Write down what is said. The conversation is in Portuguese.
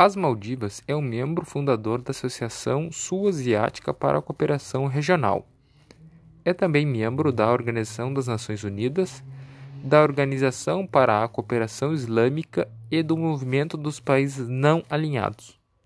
As Maldivas é um membro fundador da Associação Sul-Asiática para a Cooperação Regional. É também membro da Organização das Nações Unidas, da Organização para a Cooperação Islâmica e do Movimento dos Países Não Alinhados.